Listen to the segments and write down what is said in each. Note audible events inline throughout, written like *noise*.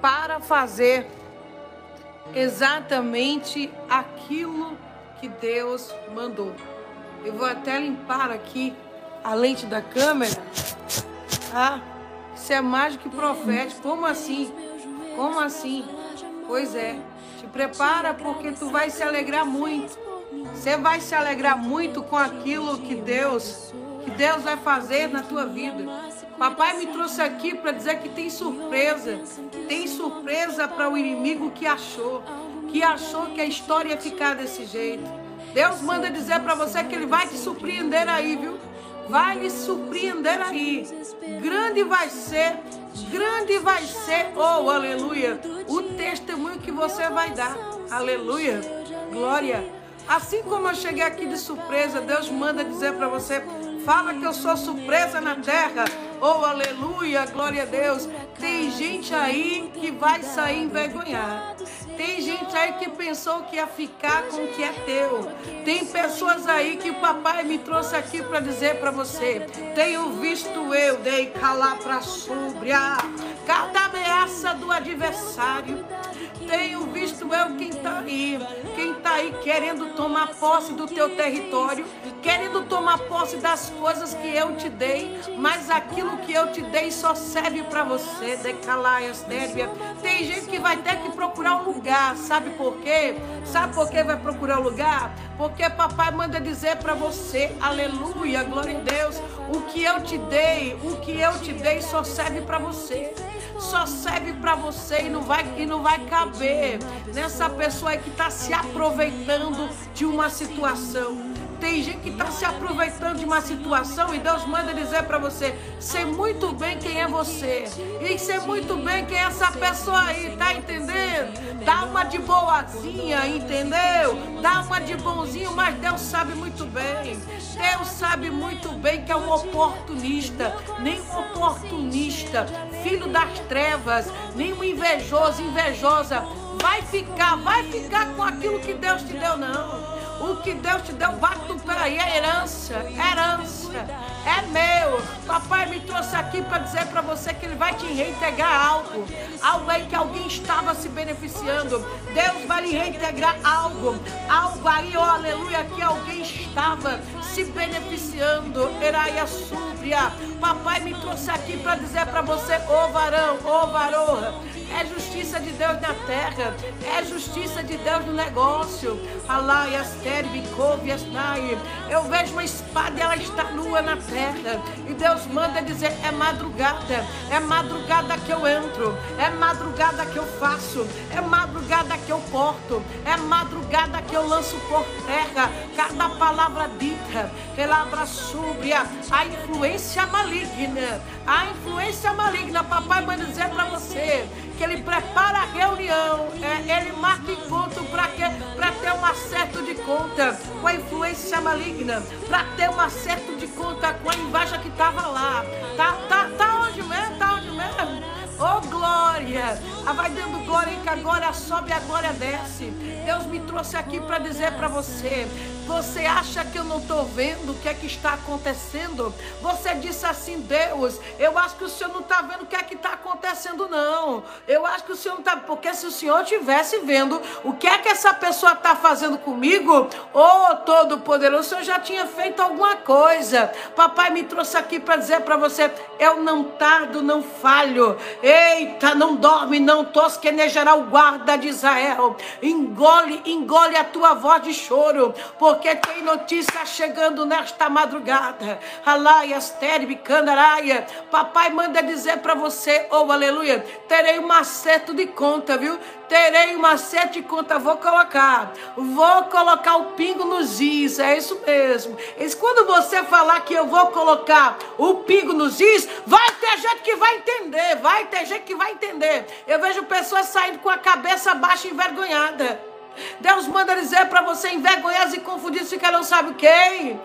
para fazer exatamente aquilo que Deus mandou. Eu vou até limpar aqui a lente da câmera. Ah, isso é mágico e profético. Como assim? Como assim? Pois é. Te prepara porque tu vai se alegrar muito. Você vai se alegrar muito com aquilo que Deus, que Deus vai fazer na tua vida. Papai me trouxe aqui para dizer que tem surpresa. Tem surpresa para o inimigo que achou, que achou que a história ia ficar desse jeito. Deus manda dizer para você que ele vai te surpreender aí, viu? Vai lhe surpreender aí. Grande vai ser, grande vai ser, oh aleluia, o testemunho que você vai dar. Aleluia, glória. Assim como eu cheguei aqui de surpresa, Deus manda dizer para você: fala que eu sou surpresa na terra. Oh, aleluia, glória a Deus. Tem gente aí que vai sair envergonhada. Tem gente aí que pensou que ia ficar com o que é teu. Tem pessoas aí que o papai me trouxe aqui para dizer para você. Tenho visto eu, dei calar para súbria. Cada ameaça do adversário. Tenho visto eu quem está aí. Quem está aí querendo tomar posse do teu território. Querendo tomar posse das coisas que eu te dei. Mas aquilo que eu te dei só serve para você. Decalaias, Débia. Tem gente que vai ter que procurar um lugar. Sabe por quê? Sabe por que vai procurar um lugar? Porque papai manda dizer para você, aleluia, glória a Deus, o que eu te dei, o que eu te dei só serve para você. Só serve para você e não vai e não vai caber nessa pessoa que está se aproveitando de uma situação. Tem gente que está se aproveitando de uma situação e Deus manda dizer para você: sei muito bem quem é você. E sei muito bem quem é essa pessoa aí, tá entendendo? Dá uma de boazinha, entendeu? Dá uma de bonzinho, mas Deus sabe muito bem. Deus sabe muito bem que é um oportunista, nem um oportunista, filho das trevas, nem um invejoso, invejosa. Vai ficar, vai ficar com aquilo que Deus te deu, não. O que Deus te deu, bate no pé aí, é herança, é herança, é meu. Papai me trouxe aqui para dizer para você que ele vai te reintegrar algo, algo aí que alguém estava se beneficiando. Deus vai lhe reintegrar algo, algo aí, ó, aleluia, que alguém estava se beneficiando. Eraia súbria. Papai me trouxe aqui para dizer para você, ô varão, ô varoa, é justiça de Deus na terra, é justiça de Deus no negócio. Alaias eu vejo uma espada e ela está nua na terra. E Deus manda dizer: é madrugada, é madrugada que eu entro, é madrugada que eu faço, é madrugada que eu porto, é madrugada que eu lanço por terra. Cada palavra dita, palavra súbria, a influência maligna, a influência maligna. Papai manda dizer para você que ele prepara a reunião, é, ele marca encontro para ter um acerto de conta com a influência maligna, para ter um acerto de conta com a inveja que estava lá. Tá, tá, tá onde mesmo? Tá onde mesmo? Oh glória! Ah, vai dando glória que agora sobe, agora desce. Deus me trouxe aqui para dizer para você você acha que eu não estou vendo o que é que está acontecendo? Você disse assim, Deus, eu acho que o Senhor não está vendo o que é que está acontecendo, não. Eu acho que o Senhor não está. Porque se o Senhor estivesse vendo o que é que essa pessoa está fazendo comigo, ô oh, Todo-Poderoso, o Senhor já tinha feito alguma coisa. Papai me trouxe aqui para dizer para você: eu não tardo, não falho. Eita, não dorme, não tosquenejará o guarda de Israel. Engole, engole a tua voz de choro, porque porque tem notícia chegando nesta madrugada. Alaias, terbi, candaraia. Papai manda dizer para você, oh aleluia, terei um acerto de conta, viu? Terei um acerto de conta, vou colocar. Vou colocar o pingo nos is, é isso mesmo. E quando você falar que eu vou colocar o pingo nos is, vai ter gente que vai entender, vai ter gente que vai entender. Eu vejo pessoas saindo com a cabeça baixa envergonhada. Deus manda dizer para você: envergonhados e confundidos ficarão, sabe quem?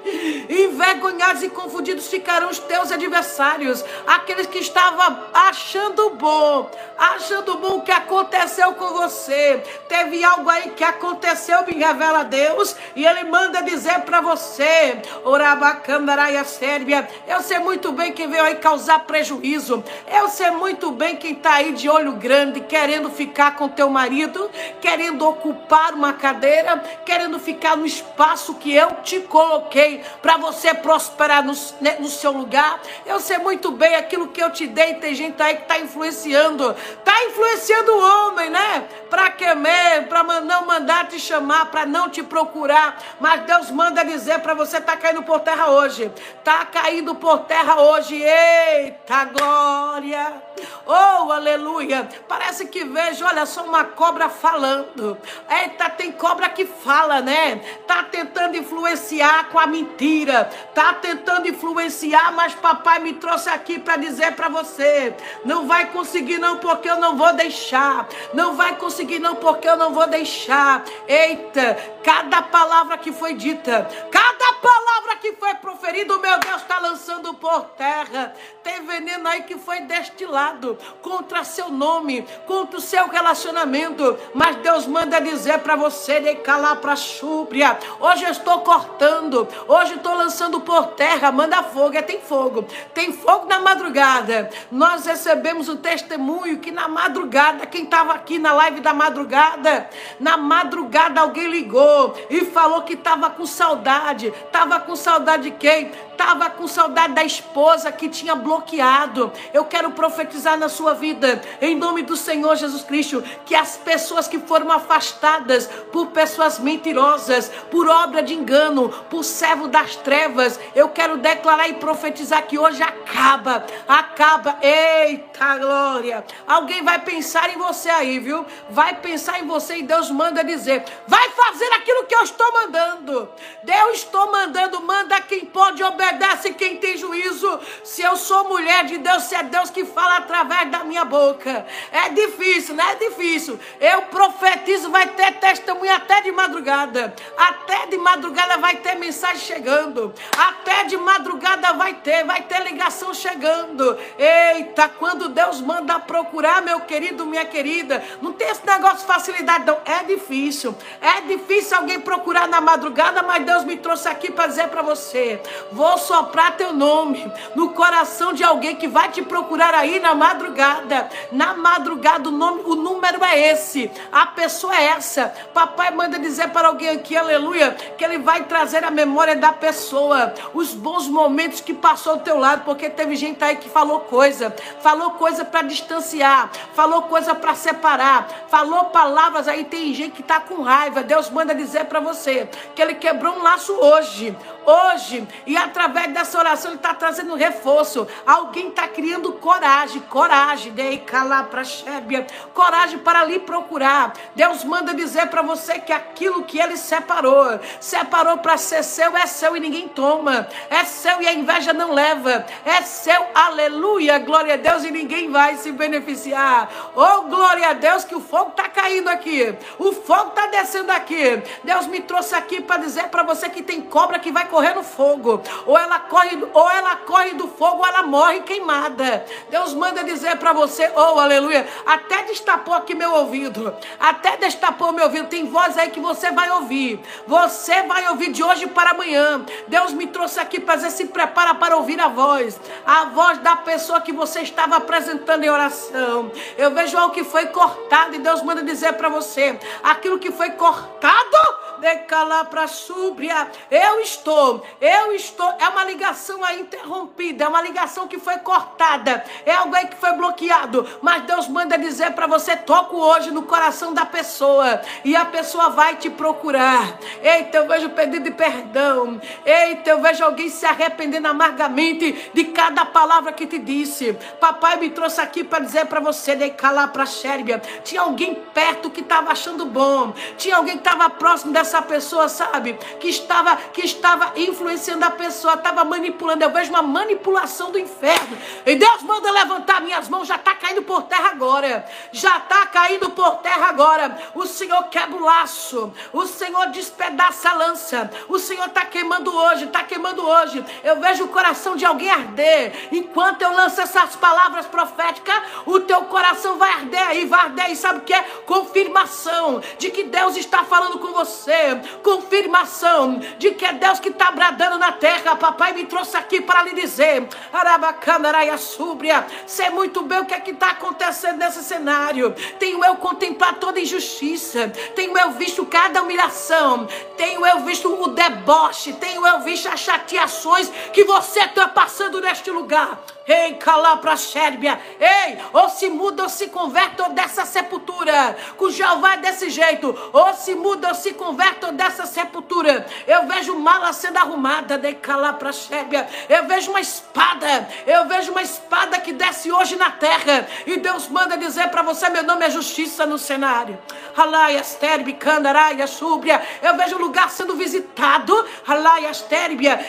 Envergonhados e confundidos ficarão os teus adversários, aqueles que estavam achando bom, achando bom o que aconteceu com você. Teve algo aí que aconteceu, me revela Deus, e Ele manda dizer para você: Orabacandaraia Sérbia, eu sei muito bem quem veio aí causar prejuízo, eu sei muito bem quem está aí de olho grande, querendo ficar com teu marido, querendo ocupar uma cadeira, querendo ficar no espaço que eu te coloquei para você prosperar no, né, no seu lugar. Eu sei muito bem aquilo que eu te dei, tem gente aí que está influenciando, está influenciando o homem, né? Para que mesmo? Para não mandar te chamar, para não te procurar. Mas Deus manda dizer para você: tá caindo por terra hoje. Tá caindo por terra hoje. Eita glória! Oh, aleluia! Parece que vejo, olha só, uma cobra falando. Eita, tem cobra que fala, né? Tá tentando influenciar com a mentira. Tá tentando influenciar, mas papai me trouxe aqui para dizer para você: não vai conseguir, não, porque eu não vou deixar. Não vai conseguir, não, porque eu não vou deixar. Eita, cada palavra que foi dita, cada palavra que foi proferida, o meu Deus está lançando por terra. Tem veneno aí que foi destilado contra seu nome, contra o seu relacionamento. Mas Deus manda dizer para você, de calar para chúbria. Hoje eu estou cortando, hoje estou lançando por terra. Manda fogo, é tem fogo. Tem fogo na madrugada. Nós recebemos o testemunho que na madrugada, quem estava aqui na live da madrugada, na madrugada alguém ligou e falou que estava com saudade. Estava com saudade de quem? Estava com saudade da esposa que tinha bloqueado. Eu quero profetizar na sua vida, em nome do Senhor Jesus Cristo, que as pessoas que foram afastadas por pessoas mentirosas, por obra de engano, por servo das trevas, eu quero declarar e profetizar que hoje acaba, acaba. Eita glória! Alguém vai pensar em você aí, viu? Vai pensar em você e Deus manda dizer: vai fazer aquilo que eu estou mandando. Deus estou mandando, manda quem pode obedecer obedece quem tem juízo. Se eu sou mulher de Deus, se é Deus que fala através da minha boca. É difícil, não é difícil. Eu profetizo, vai ter testemunha até de madrugada. Até de madrugada vai ter mensagem chegando. Até de madrugada vai ter, vai ter ligação chegando. Eita, quando Deus manda procurar, meu querido, minha querida, não tem esse negócio de facilidade, não. É difícil. É difícil alguém procurar na madrugada, mas Deus me trouxe aqui para dizer para você: vou vou soprar teu nome no coração de alguém que vai te procurar aí na madrugada. Na madrugada, o, nome, o número é esse, a pessoa é essa. Papai manda dizer para alguém aqui, aleluia, que ele vai trazer a memória da pessoa, os bons momentos que passou ao teu lado, porque teve gente aí que falou coisa, falou coisa para distanciar, falou coisa para separar, falou palavras aí. Tem gente que está com raiva. Deus manda dizer para você que ele quebrou um laço hoje, hoje, e através através dessa oração, Ele está trazendo reforço. Alguém está criando coragem, coragem, dei calar para Xébia, coragem para lhe procurar. Deus manda dizer para você que aquilo que Ele separou, separou para ser seu, é seu e ninguém toma. É seu e a inveja não leva. É seu, aleluia, glória a Deus, e ninguém vai se beneficiar. Oh, glória a Deus, que o fogo está caindo aqui. O fogo está descendo aqui. Deus me trouxe aqui para dizer para você que tem cobra que vai correr no fogo ou ela corre, ou ela corre do fogo, ou ela morre queimada. Deus manda dizer para você, oh aleluia, até destapou aqui meu ouvido, até destapou meu ouvido. Tem voz aí que você vai ouvir, você vai ouvir de hoje para amanhã. Deus me trouxe aqui para dizer, se prepara para ouvir a voz, a voz da pessoa que você estava apresentando em oração. Eu vejo algo que foi cortado e Deus manda dizer para você, aquilo que foi cortado, decalar para súbria. Eu estou, eu estou é uma ligação aí interrompida, é uma ligação que foi cortada, é alguém que foi bloqueado. Mas Deus manda dizer para você: toco hoje no coração da pessoa e a pessoa vai te procurar. Eita, eu vejo pedido de perdão. Eita, eu vejo alguém se arrependendo amargamente de cada palavra que te disse. Papai me trouxe aqui para dizer para você: de calar para Xérbia. Tinha alguém perto que estava achando bom, tinha alguém que estava próximo dessa pessoa, sabe? Que estava, que estava influenciando a pessoa pessoa estava manipulando. Eu vejo uma manipulação do inferno. E Deus manda levantar minhas mãos, já está caindo por terra agora. Já está caindo por terra agora. O Senhor quebra o laço. O Senhor despedaça a lança. O Senhor está queimando hoje, está queimando hoje. Eu vejo o coração de alguém arder. Enquanto eu lanço essas palavras proféticas, o teu coração vai arder aí, vai arder aí. Sabe o que é? Confirmação de que Deus está falando com você. Confirmação de que é Deus que está bradando na terra. Papai me trouxe aqui para lhe dizer: Arabacandaraia súbria. Sei muito bem o que é que está acontecendo nesse cenário. Tenho eu contemplado toda injustiça. Tenho eu visto cada humilhação. Tenho eu visto o deboche. Tenho eu visto as chateações que você está passando neste lugar. Ei, cala para Sérbia. Ei, ou se muda ou se converte ou dessa sepultura. Com Jeová é desse jeito. Ou se muda ou se converte ou dessa sepultura. Eu vejo mala sendo arrumada. De cala para Sérbia. Eu vejo uma espada. Eu vejo uma espada que desce hoje na terra. E Deus manda dizer para você: meu nome é justiça no cenário. Eu vejo o lugar sendo visitado.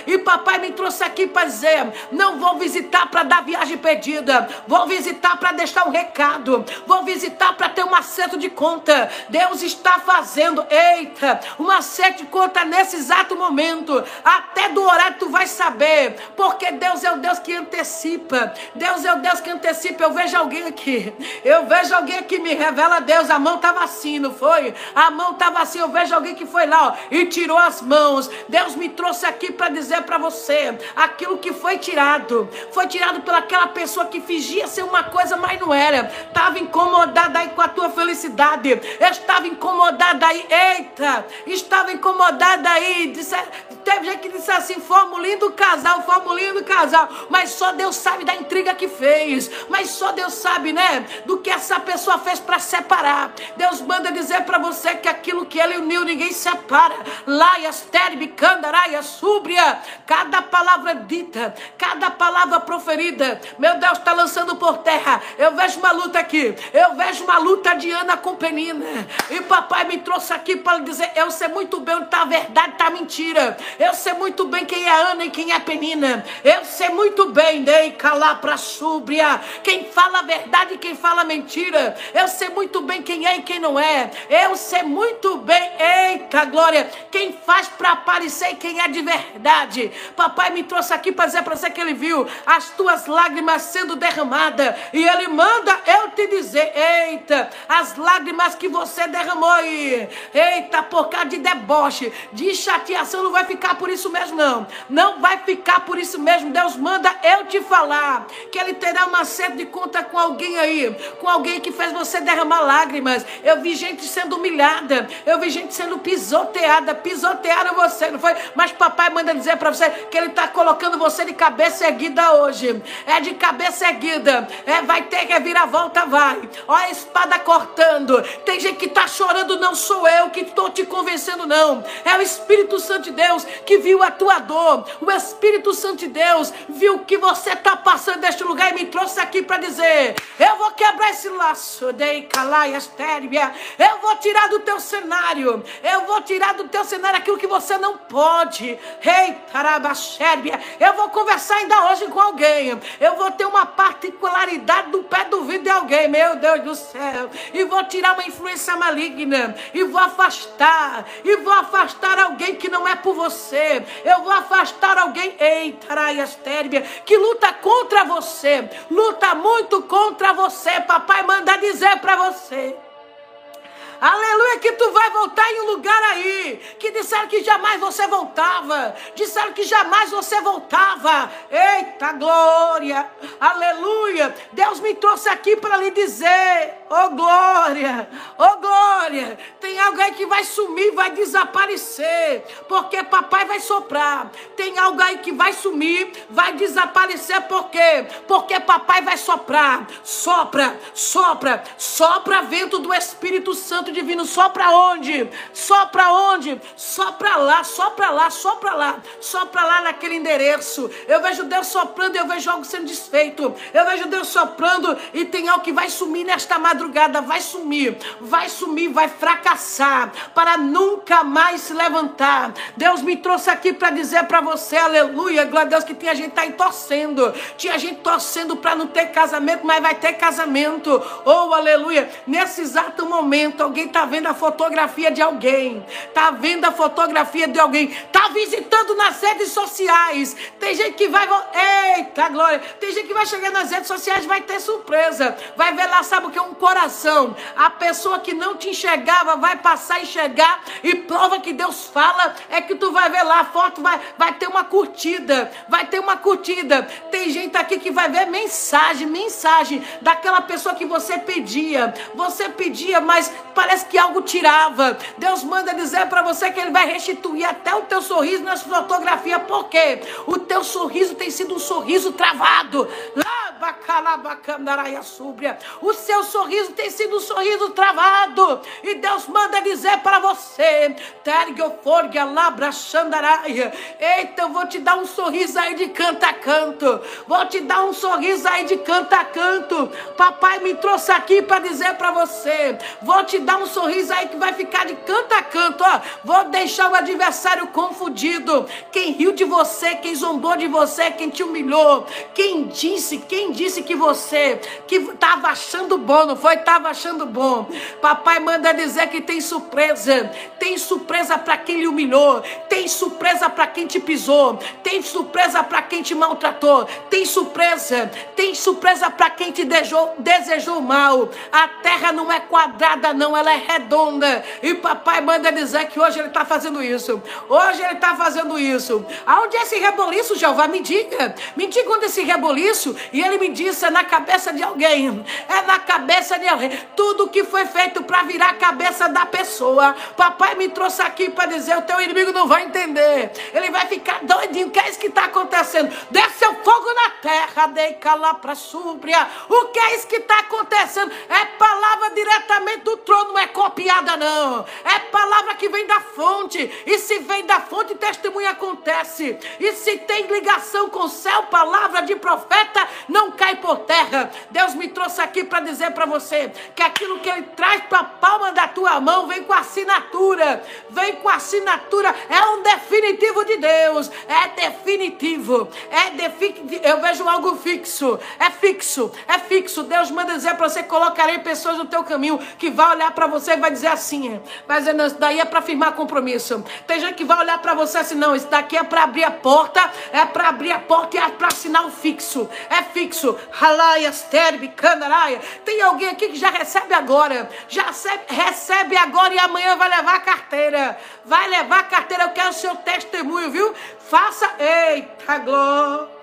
E papai me trouxe aqui para dizer: não vou visitar para dar viagem pedida. Vou visitar para deixar um recado. Vou visitar para ter um acerto de conta. Deus está fazendo, eita, um acerto de conta nesse exato momento. Até do horário tu vai saber. Porque Deus é o Deus que antecipa. Deus é o Deus que antecipa. Eu vejo alguém aqui. Eu vejo alguém que me revela Deus. A mão estava assim, não foi? A mão estava assim. Eu vejo alguém que foi lá ó, e tirou as mãos. Deus me trouxe aqui para dizer para você aquilo que foi tirado. Foi tirado pelaquela pessoa que fingia ser uma coisa, mas não era. Estava incomodada aí com a tua felicidade. Estava incomodada aí. Eita! Estava incomodada aí. Disse, teve gente que disse assim: fomos lindo casal, fomos lindo casal. Mas só Deus sabe da intriga que fez. Mas só Deus sabe, né? Do que essa pessoa fez para separar. Deus manda dizer para você que aquilo que ele uniu, ninguém separa. Laias, terbe, candaraia, súbria. Cada palavra dita, cada palavra proferida. Meu Deus, está lançando por terra. Eu vejo uma luta aqui. Eu vejo uma luta de Ana com Penina. E papai me trouxe aqui para dizer: eu sei muito bem onde está a verdade, está a mentira. Eu sei muito bem quem é Ana e quem é Penina. Eu sei muito bem, Dei calar para súbria. Quem fala a verdade e quem fala mentira. Eu sei muito bem quem é e quem não é. Eu sei muito bem, eita glória, quem faz para aparecer e quem é de verdade. Papai me trouxe aqui para dizer para você que ele viu as tuas lágrimas sendo derramadas. E Ele manda eu te dizer: eita, as lágrimas que você derramou aí, eita, por causa de deboche, de chateação, não vai ficar por isso mesmo, não. Não vai ficar por isso mesmo. Deus manda eu te falar que Ele terá uma sede de conta com alguém aí, com alguém que fez você derramar lágrimas. Eu vi gente sendo humilhada, eu vi gente sendo pisoteada, pisotearam você, não foi? Mas papai manda dizer para você que Ele está colocando você de cabeça erguida hoje é de cabeça erguida, é, vai ter que vir a volta, vai. Ó a espada cortando. Tem gente que está chorando, não sou eu que estou te convencendo, não. É o Espírito Santo de Deus que viu a tua dor. O Espírito Santo de Deus viu que você está passando neste lugar e me trouxe aqui para dizer: eu vou quebrar esse laço, dei calaias térbia. Eu vou tirar do teu cenário, eu vou tirar do teu cenário aquilo que você não pode. Ei, tarabachérbia, eu vou conversar ainda hoje com alguém. Eu vou ter uma particularidade do pé do vidro de alguém, meu Deus do céu, e vou tirar uma influência maligna, e vou afastar, e vou afastar alguém que não é por você, eu vou afastar alguém, eita, Térbia, que luta contra você, luta muito contra você, papai manda dizer para você. Aleluia, que tu vai voltar em um lugar aí. Que disseram que jamais você voltava. Disseram que jamais você voltava. Eita glória. Aleluia. Deus me trouxe aqui para lhe dizer. Oh glória. Oh glória. Tem alguém que vai sumir, vai desaparecer. Porque papai vai soprar. Tem alguém que vai sumir, vai desaparecer. Por quê? Porque papai vai soprar. Sopra, sopra, sopra vento do Espírito Santo Divino, só para onde? Só para onde? Só para lá, só para lá, só para lá, só para lá naquele endereço. Eu vejo Deus soprando e eu vejo algo sendo desfeito. Eu vejo Deus soprando e tem algo que vai sumir nesta madrugada, vai sumir, vai sumir, vai fracassar, para nunca mais se levantar. Deus me trouxe aqui para dizer para você, aleluia, glória a Deus, que tinha gente tá aí torcendo, tinha gente torcendo para não ter casamento, mas vai ter casamento. Oh, aleluia. Nesse exato momento, alguém está vendo a fotografia de alguém, está vendo a fotografia de alguém, está visitando nas redes sociais. Tem gente que vai, eita glória, tem gente que vai chegar nas redes sociais vai ter surpresa, vai ver lá, sabe o que um coração. A pessoa que não te enxergava vai passar a enxergar e prova que Deus fala é que tu vai ver lá a foto, vai, vai ter uma curtida, vai ter uma curtida. Tem gente aqui que vai ver mensagem, mensagem daquela pessoa que você pedia. Você pedia, mas parece que algo tirava. Deus manda dizer para você que Ele vai restituir até o teu sorriso na fotografia, porque o teu sorriso tem sido um sorriso travado. O seu sorriso tem sido um sorriso travado. E Deus manda dizer para você: Eita, eu vou te dar um sorriso aí de canto a canto. Vou te dar um sorriso aí de canto a canto. Papai me trouxe aqui para dizer para você: Vou te dar um sorriso aí que vai ficar de canto a canto. Ó. Vou deixar o adversário confundido. Quem riu de você, quem zombou de você, quem te humilhou, quem disse, quem disse que você que estava achando bom, não foi? Estava achando bom. Papai manda dizer que tem surpresa. Tem surpresa para quem lhe humilhou. Tem surpresa para quem te pisou. Tem surpresa para quem te maltratou. Tem surpresa. Tem surpresa para quem te desejou, desejou mal. A terra não é quadrada, não. Ela é redonda. E papai manda dizer que hoje ele está fazendo isso. Hoje ele está fazendo isso. Aonde é esse reboliço, Jeová? Me diga. Me diga onde é esse reboliço. E ele me disse: é na cabeça de alguém. É na cabeça Tudo que foi feito para virar a cabeça da pessoa. Papai me trouxe aqui para dizer: o teu inimigo não vai entender. Ele vai ficar doidinho. O que é isso que está acontecendo? Desce o fogo na terra. Dei lá para súbria. O que é isso que está acontecendo? É palavra diretamente do trono, não é copiada, não. É palavra que vem da fonte. E se vem da fonte, testemunho acontece. E se tem ligação com o céu, palavra de profeta, não cai por terra. Deus me trouxe aqui para dizer para você que aquilo que Ele traz para a palma da tua mão vem com assinatura. Vem com assinatura. É um definitivo de Deus. É definitivo. É definitivo. Eu vejo algo fixo. É fixo. É fixo. Deus manda dizer para você: colocarei pessoas no teu caminho que vai olhar para você e vai dizer assim. Vai dizer, não, isso daí é para firmar compromisso. Tem gente que vai olhar para você assim: não, isso daqui é para abrir a porta. É para abrir a porta e é para assinar o fixo. É fixo. Halaias, terbi, candaraia. Tem alguém aqui que já recebe agora. Já recebe, recebe agora e amanhã vai levar a carteira. Vai levar a carteira. Eu quero o seu testemunho, viu? Faça. Eita, glória.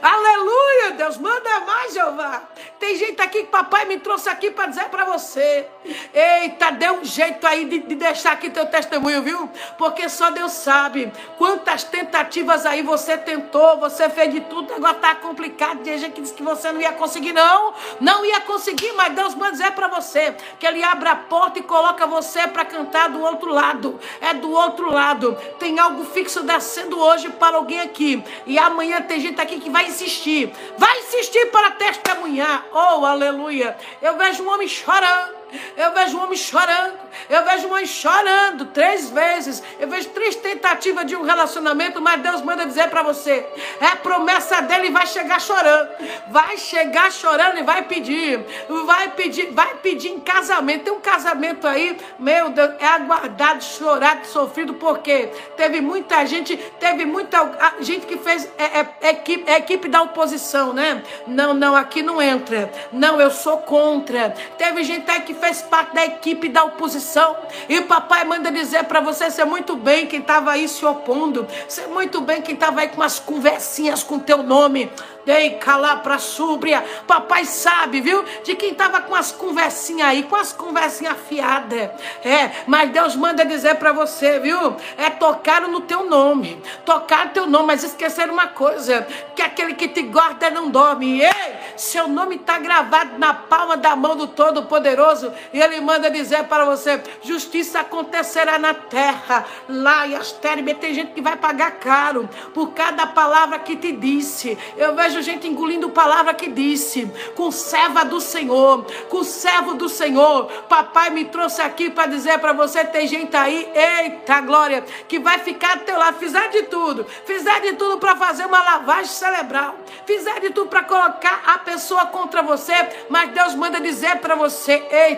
Aleluia, Deus, manda mais, Jeová. Tem gente aqui que papai me trouxe aqui para dizer para você. Eita, dê um jeito aí de, de, deixar aqui teu testemunho, viu? Porque só Deus sabe quantas tentativas aí você tentou, você fez de tudo, agora tá complicado. Tem gente que disse que você não ia conseguir, não. Não ia conseguir, mas Deus manda dizer para você que Ele abre a porta e coloca você para cantar do outro lado. É do outro lado. Tem algo fixo descendo hoje para alguém aqui. E amanhã tem gente aqui que que vai insistir. Vai insistir para testemunhar. Oh, aleluia. Eu vejo um homem chorando. Eu vejo um homem chorando. Eu vejo mãe chorando três vezes. Eu vejo três tentativas de um relacionamento, mas Deus manda dizer para você: é a promessa dele vai chegar chorando. Vai chegar chorando e vai pedir. Vai pedir, vai pedir em casamento. Tem um casamento aí, meu Deus, é aguardado, chorado, sofrido, porque teve muita gente, teve muita gente que fez é, é, é, equipe, é equipe da oposição, né? Não, não, aqui não entra. Não, eu sou contra. Teve gente aí que fez parte da equipe da oposição e papai manda dizer para você ser muito bem quem estava aí se opondo, ser muito bem quem estava aí com umas conversinhas com teu nome. Dei calar para súbria. Papai sabe, viu? De quem estava com as conversinhas aí, com as conversinhas afiadas. É, mas Deus manda dizer para você, viu? É tocar no teu nome. Tocar teu nome, mas esquecer uma coisa: que aquele que te guarda não dorme. Ei, seu nome está gravado na palma da mão do Todo-Poderoso. Todo-Poderoso. E Ele manda dizer para você: justiça acontecerá na terra. Lá e as terras, tem gente que vai pagar caro por cada palavra que te disse. Eu vejo gente engolindo palavra que disse. Com serva do Senhor, com servo do Senhor. Papai me trouxe aqui para dizer para você: tem gente aí, eita glória, que vai ficar ao teu lado. Fizer de tudo, fizer de tudo para fazer uma lavagem cerebral, fizer de tudo para colocar a pessoa contra você, mas Deus manda dizer para você: eita,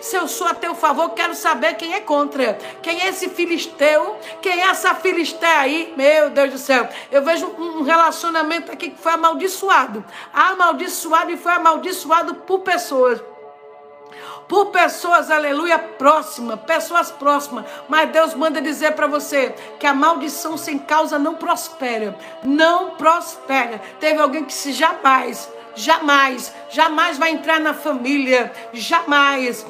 se eu sou a teu favor, quero saber quem é contra, quem é esse filisteu, quem é essa filistéia aí, meu Deus do céu. Eu vejo um relacionamento aqui que foi amaldiçoado, amaldiçoado e foi amaldiçoado por pessoas por pessoas, aleluia, próximas, pessoas próximas. Mas Deus manda dizer para você que a maldição sem causa não prospera. Não prospera. Teve alguém que se jamais jamais, jamais vai entrar na família, jamais,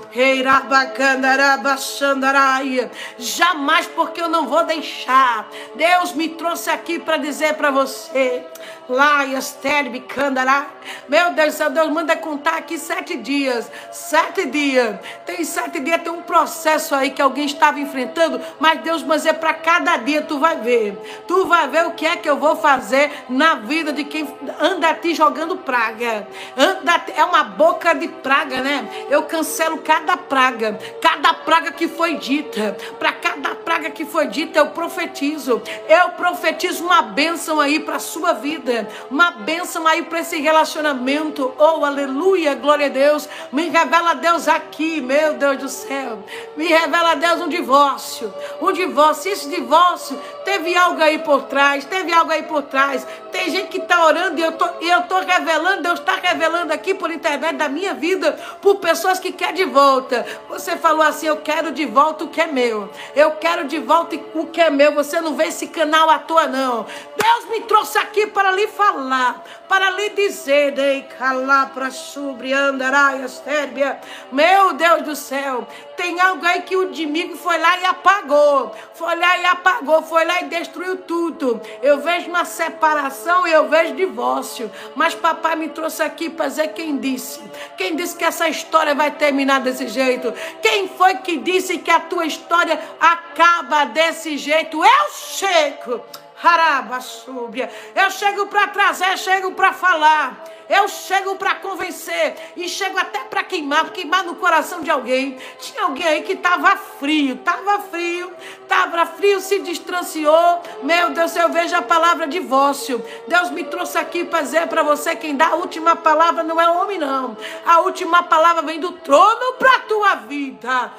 jamais, porque eu não vou deixar. Deus me trouxe aqui para dizer para você, Laias, Terbi, Candará. Meu Deus do céu, Deus manda contar aqui sete dias. Sete dias. Tem sete dias, tem um processo aí que alguém estava enfrentando, mas Deus mas é para cada dia, tu vai ver. Tu vai ver o que é que eu vou fazer na vida de quem anda te jogando praga. Anda, é uma boca de praga, né? Eu cancelo cada praga, cada praga que foi dita. Para cada praga que foi dita, eu profetizo. Eu profetizo uma bênção aí para sua vida uma bênção aí para esse relacionamento. Oh, aleluia, glória a Deus. Me revela Deus aqui, meu Deus do céu. Me revela Deus um divórcio. Um divórcio. Esse divórcio teve algo aí por trás, teve algo aí por trás. Tem gente que está orando e eu tô, eu tô revelando, Deus está revelando aqui por intermédio da minha vida, por pessoas que querem de volta. Você falou assim: Eu quero de volta o que é meu. Eu quero de volta o que é meu. Você não vê esse canal à toa, não. Deus me trouxe aqui para lhe falar, para lhe dizer, dei calar para sobre andaraias, Meu Deus do céu, tem algo aí que o inimigo foi lá e apagou. Foi lá e apagou, foi lá e destruiu tudo. Eu vejo uma separação e eu vejo divórcio. Mas papai me trouxe aqui para dizer quem disse. Quem disse que essa história vai terminar desse jeito? Quem foi que disse que a tua história acaba desse jeito? Eu chego. Haraba súbia. Eu chego para trazer, chego para falar. Eu chego para convencer e chego até para queimar, queimar no coração de alguém. Tinha alguém aí que estava frio, estava frio, estava frio, se distanciou. Meu Deus, eu vejo a palavra divórcio. Deus me trouxe aqui para dizer para você: quem dá a última palavra não é homem, não. A última palavra vem do trono para tua vida.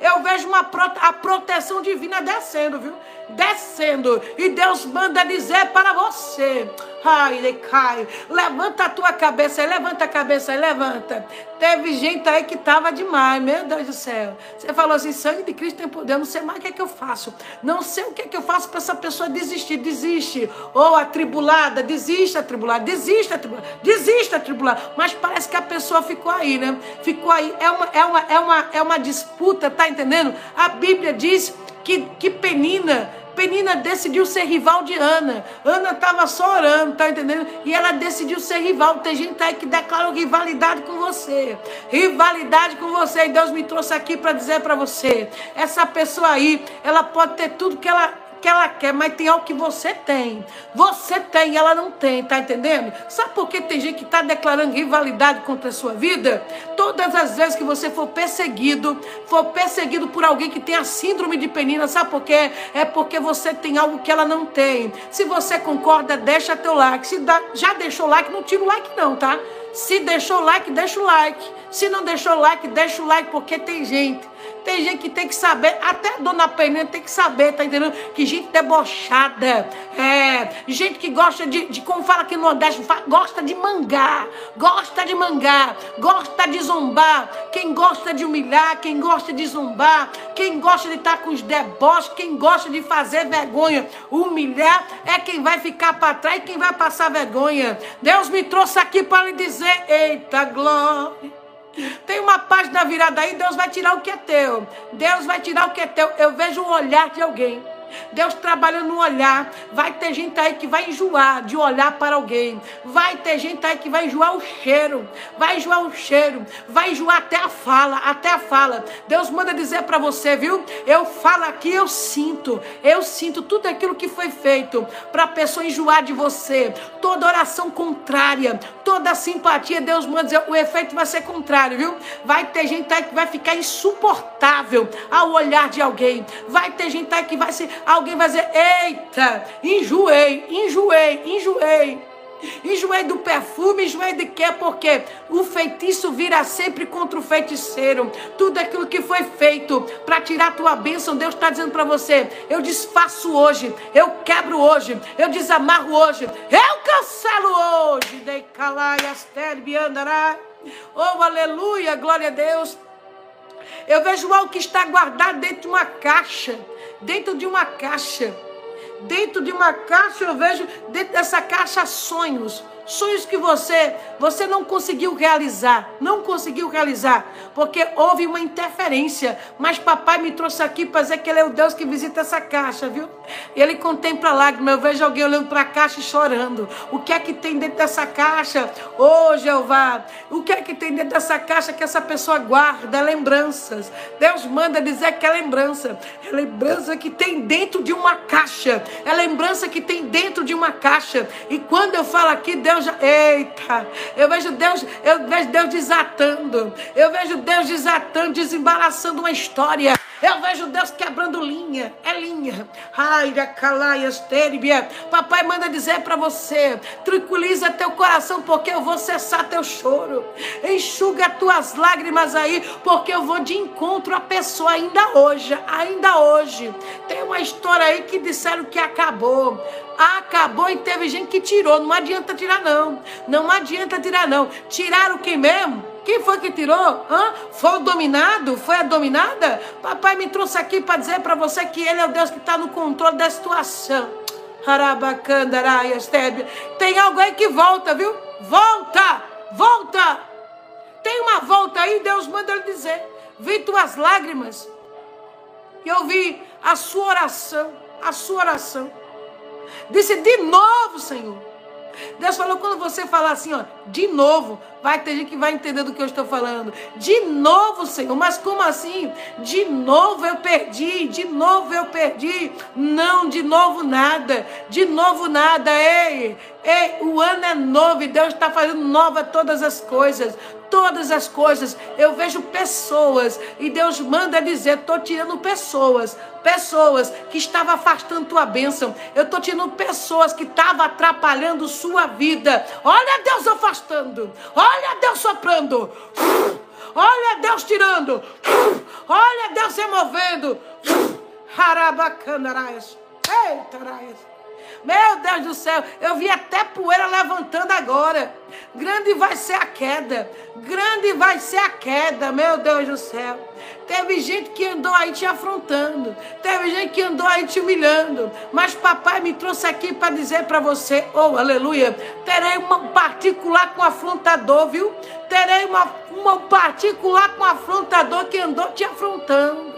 Eu vejo uma, a proteção divina descendo, viu? Descendo. E Deus manda dizer para você: Ai, cai. Levanta a tua cabeça, levanta a cabeça, levanta. Teve gente aí que estava demais, meu Deus do céu. Você falou assim: sangue de Cristo tem poder, não sei mais o que é que eu faço. Não sei o que é que eu faço para essa pessoa desistir. Desiste. Ou atribulada, desiste, atribulada, desiste, atribulada, desiste, atribulada. Mas parece que a pessoa ficou aí, né? Ficou aí. É uma, é uma, é uma, é uma disputa, tá entendendo? A Bíblia diz que, que Penina Penina decidiu ser rival de Ana. Ana estava só orando, tá entendendo? E ela decidiu ser rival. Tem gente aí que declarou rivalidade com você. Rivalidade com você. E Deus me trouxe aqui para dizer para você: essa pessoa aí, ela pode ter tudo que ela que ela quer, mas tem algo que você tem. Você tem, ela não tem, tá entendendo? Sabe por que tem gente que está declarando rivalidade contra a sua vida? Todas as vezes que você for perseguido, for perseguido por alguém que tem a síndrome de penina, sabe por quê? É porque você tem algo que ela não tem. Se você concorda, deixa teu like. Se dá, já deixou like, não tira o like não, tá? Se deixou like, deixa o like. Se não deixou like, deixa o like, porque tem gente tem gente que tem que saber, até a dona Penina tem que saber, tá entendendo? Que gente debochada, é, gente que gosta de, de como fala aqui no Nordeste, gosta de mangar, gosta de mangar, gosta de zombar. Quem gosta de humilhar, quem gosta de zombar, quem gosta de estar com os deboches, quem gosta de fazer vergonha, humilhar, é quem vai ficar para trás e quem vai passar vergonha. Deus me trouxe aqui para lhe dizer: eita glória. Tem uma página virada aí, Deus vai tirar o que é teu. Deus vai tirar o que é teu. Eu vejo o olhar de alguém Deus trabalhando no olhar. Vai ter gente aí que vai enjoar de olhar para alguém. Vai ter gente aí que vai enjoar o cheiro. Vai enjoar o cheiro. Vai enjoar até a fala. Até a fala. Deus manda dizer para você, viu? Eu falo aqui, eu sinto. Eu sinto tudo aquilo que foi feito para a pessoa enjoar de você. Toda oração contrária. Toda simpatia. Deus manda dizer, o efeito vai ser contrário, viu? Vai ter gente aí que vai ficar insuportável ao olhar de alguém. Vai ter gente aí que vai se alguém vai dizer: Eita, enjoei, enjoei, enjoei. Enjoei do perfume, enjoei de quê? Porque o feitiço vira sempre contra o feiticeiro. Tudo aquilo que foi feito para tirar tua bênção, Deus está dizendo para você: eu desfaço hoje, eu quebro hoje, eu desamarro hoje, eu cancelo hoje. Dei calaias, andará. Oh, aleluia, glória a Deus. Eu vejo algo que está guardado dentro de uma caixa dentro de uma caixa. Dentro de uma caixa eu vejo dentro dessa caixa sonhos sonhos que você você não conseguiu realizar, não conseguiu realizar, porque houve uma interferência. Mas papai me trouxe aqui para dizer que ele é o Deus que visita essa caixa, viu? E ele contempla lágrimas. Eu vejo alguém olhando para a caixa e chorando. O que é que tem dentro dessa caixa? Ô oh, Jeová, o que é que tem dentro dessa caixa que essa pessoa guarda? Lembranças. Deus manda dizer que é lembrança. É lembrança que tem dentro de uma caixa. É lembrança que tem dentro de uma caixa. E quando eu falo aqui, Deus Deus, eita, eu vejo Deus, eu vejo Deus desatando, eu vejo Deus desatando, desembaraçando uma história. Eu vejo Deus quebrando linha, é linha. Ai, calaias, terbia. Papai manda dizer para você: tranquiliza teu coração, porque eu vou cessar teu choro. Enxuga tuas lágrimas aí, porque eu vou de encontro à pessoa ainda hoje. Ainda hoje. Tem uma história aí que disseram que acabou acabou e teve gente que tirou. Não adianta tirar, não. Não adianta tirar, não. Tiraram quem mesmo? Quem foi que tirou? Hã? Foi o dominado? Foi a dominada? Papai me trouxe aqui para dizer para você que Ele é o Deus que está no controle da situação. Tem algo aí que volta, viu? Volta! Volta! Tem uma volta aí, Deus manda ele dizer. Vi tuas lágrimas. E eu vi a sua oração. A sua oração. Disse de novo, Senhor. Deus falou, quando você falar assim, ó, de novo, vai ter gente que vai entender do que eu estou falando. De novo, Senhor, mas como assim? De novo eu perdi, de novo eu perdi. Não, de novo nada, de novo nada. Ei, ei, o ano é novo e Deus está fazendo nova todas as coisas todas as coisas. Eu vejo pessoas e Deus manda dizer: estou tirando pessoas, pessoas que estavam afastando tua bênção. Eu estou tirando pessoas que estavam atrapalhando sua vida. Olha Deus afastando, olha Deus soprando, olha Deus tirando, olha Deus se movendo. Harabacanaraias. Eita, Raias. Meu Deus do céu, eu vi até poeira levantando agora. Grande vai ser a queda. Grande vai ser a queda, meu Deus do céu. Teve gente que andou aí te afrontando. Teve gente que andou aí te humilhando. Mas papai me trouxe aqui para dizer para você, oh aleluia, terei uma particular com afrontador, viu? Terei uma, uma particular com afrontador que andou te afrontando.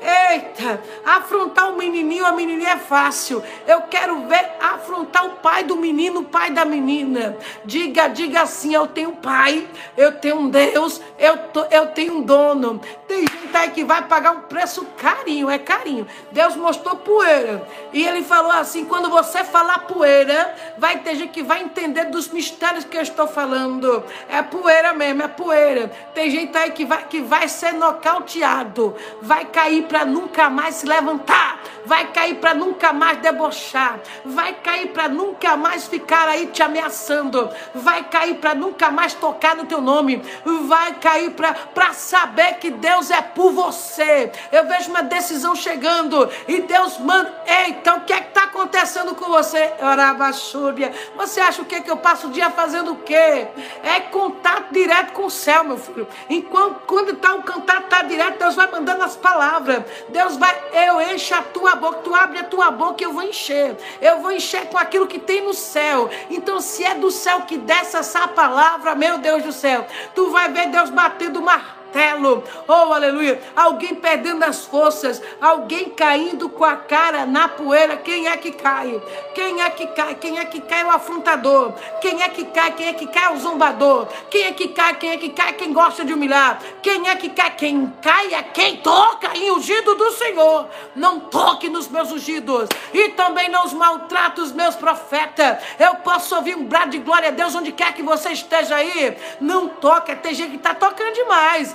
Eita, afrontar o menininho, a menininha é fácil. Eu quero ver afrontar o pai do menino, o pai da menina. Diga, diga assim: eu tenho pai, eu tenho um Deus, eu, tô, eu tenho um dono. Tem gente aí que vai pagar um preço carinho, é carinho. Deus mostrou poeira. E ele falou assim: quando você falar poeira, vai ter gente que vai entender dos mistérios que eu estou falando. É poeira mesmo, é poeira. Tem gente aí que vai, que vai ser nocauteado, vai cair para nunca mais se levantar, vai cair para nunca mais debochar, vai cair para nunca mais ficar aí te ameaçando, vai cair para nunca mais tocar no teu nome, vai cair para saber que Deus é por você. Eu vejo uma decisão chegando e Deus manda. Ei, então o que é que está acontecendo com você? Orabachúbia. Você acha o que, que eu passo o dia fazendo o quê? É contato direto com o céu, meu filho. Enquanto quando tá, o contato está direto, Deus vai mandando as palavras. Deus vai, eu encho a tua boca, tu abre a tua boca e eu vou encher. Eu vou encher com aquilo que tem no céu. Então, se é do céu que desce essa palavra, meu Deus do céu, tu vai ver Deus batendo uma martelo. Oh, aleluia. Alguém perdendo as forças, alguém caindo com a cara na poeira. Quem é que cai? Quem é que cai? Quem é que cai? O afrontador. Quem é que cai? Quem é que cai? O zombador. Quem é que cai? Quem é que cai? Quem gosta de humilhar. Quem é que cai? Quem cai é quem toca em ungido do Senhor. Não toque nos meus ungidos e também não os maltrate os meus profetas. Eu posso ouvir um brado de glória a Deus onde quer que você esteja aí. Não toca, tem gente que está tocando demais,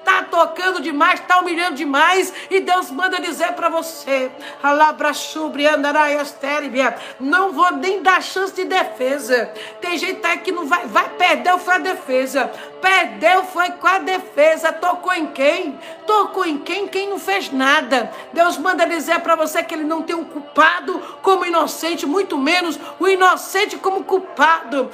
está tocando demais, está humilhando demais e Deus manda dizer para você: não vou nem dar chance de defesa. Tem gente aí que não vai, vai perder foi a defesa. Perdeu foi com a defesa. Tocou em quem? Tocou em quem? Quem não fez nada. Deus manda dizer para você que ele não tem um culpado como inocente, muito menos o inocente como culpado.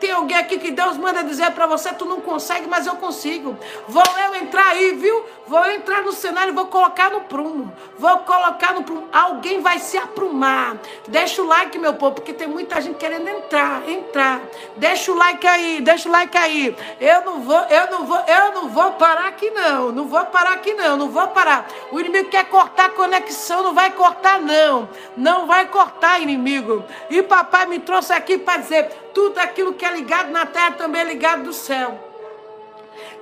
Tem alguém aqui que Deus manda dizer para você: tu não consegue, mas eu consigo. Vou eu entrar aí, viu? Vou entrar no cenário, vou colocar no prumo. Vou colocar no prumo. Alguém vai se aprumar. Deixa o like, meu povo, porque tem muita gente querendo entrar, entrar. Deixa o like aí, deixa o like aí. Eu não vou, eu não vou, eu não vou parar aqui não. Não vou parar aqui não, não vou parar. O inimigo quer cortar a conexão, não vai cortar não. Não vai cortar, inimigo. E papai me trouxe aqui para dizer, tudo aquilo que é ligado na terra também é ligado do céu.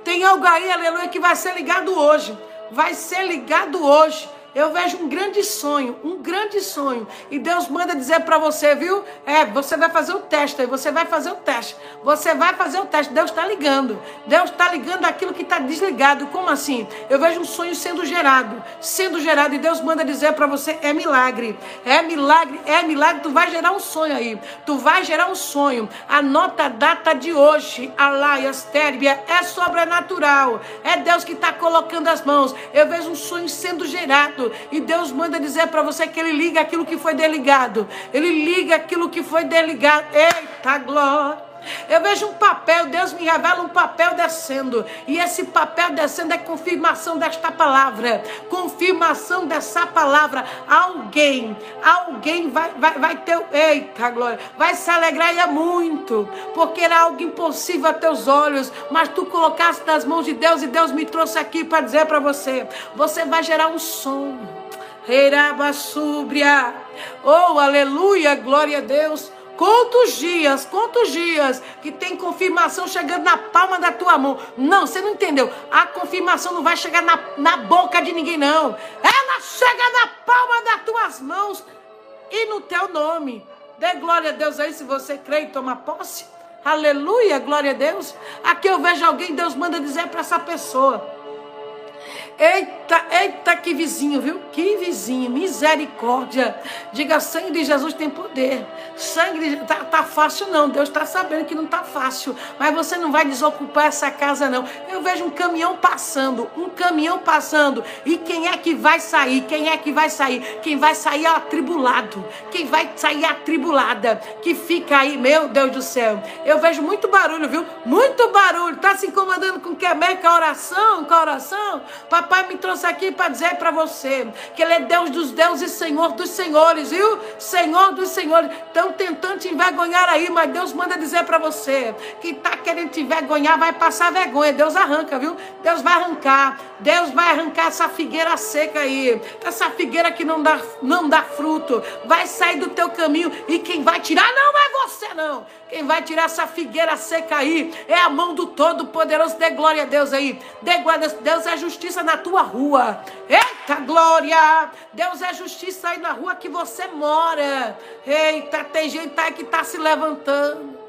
Tem algo aí, aleluia, que vai ser ligado hoje. Vai ser ligado hoje. Eu vejo um grande sonho, um grande sonho. E Deus manda dizer para você, viu? É, você vai fazer o teste aí, você vai fazer o teste. Você vai fazer o teste. Deus está ligando. Deus está ligando aquilo que está desligado. Como assim? Eu vejo um sonho sendo gerado, sendo gerado. E Deus manda dizer para você, é milagre. É milagre, é milagre. Tu vai gerar um sonho aí. Tu vai gerar um sonho. Anota a data de hoje. Alaias, Térbia, é sobrenatural. É Deus que está colocando as mãos. Eu vejo um sonho sendo gerado. E Deus manda dizer para você que Ele liga aquilo que foi deligado. Ele liga aquilo que foi deligado. Eita glória! Eu vejo um papel, Deus me revela um papel descendo. E esse papel descendo é confirmação desta palavra. Confirmação dessa palavra. Alguém, alguém vai, vai, vai ter. Eita, glória! Vai se alegrar e é muito. Porque era algo impossível a teus olhos. Mas tu colocaste nas mãos de Deus e Deus me trouxe aqui para dizer para você: você vai gerar um som. Reiraba súbria. Oh, aleluia, glória a Deus. Quantos dias, quantos dias que tem confirmação chegando na palma da tua mão? Não, você não entendeu. A confirmação não vai chegar na, na boca de ninguém, não. Ela chega na palma das tuas mãos e no teu nome. Dê glória a Deus aí se você crê e toma posse. Aleluia, glória a Deus. Aqui eu vejo alguém, Deus manda dizer para essa pessoa. Eita, eita, que vizinho, viu? Que vizinho, misericórdia. Diga, sangue de Jesus tem poder. Sangue de... tá, tá fácil não, Deus está sabendo que não tá fácil. Mas você não vai desocupar essa casa não. Eu vejo um caminhão passando, um caminhão passando. E quem é que vai sair? Quem é que vai sair? Quem vai sair é atribulado. Quem vai sair é atribulada. Que fica aí, meu Deus do céu. Eu vejo muito barulho, viu? Muito barulho. Tá se incomodando com o que é com a oração? Com a oração? Papai Papai me trouxe aqui para dizer para você que Ele é Deus dos deuses Senhor dos senhores, viu? Senhor dos senhores. Estão tentando te envergonhar aí, mas Deus manda dizer para você que está querendo te envergonhar, vai passar vergonha. Deus arranca, viu? Deus vai arrancar. Deus vai arrancar essa figueira seca aí. Essa figueira que não dá, não dá fruto. Vai sair do teu caminho e quem vai tirar não é você, não. Quem vai tirar essa figueira seca aí é a mão do Todo-Poderoso. Dê glória a Deus aí. Dê glória a Deus. Deus é justiça na tua rua. Eita glória! Deus é justiça aí na rua que você mora. Eita, tem gente aí que está se levantando.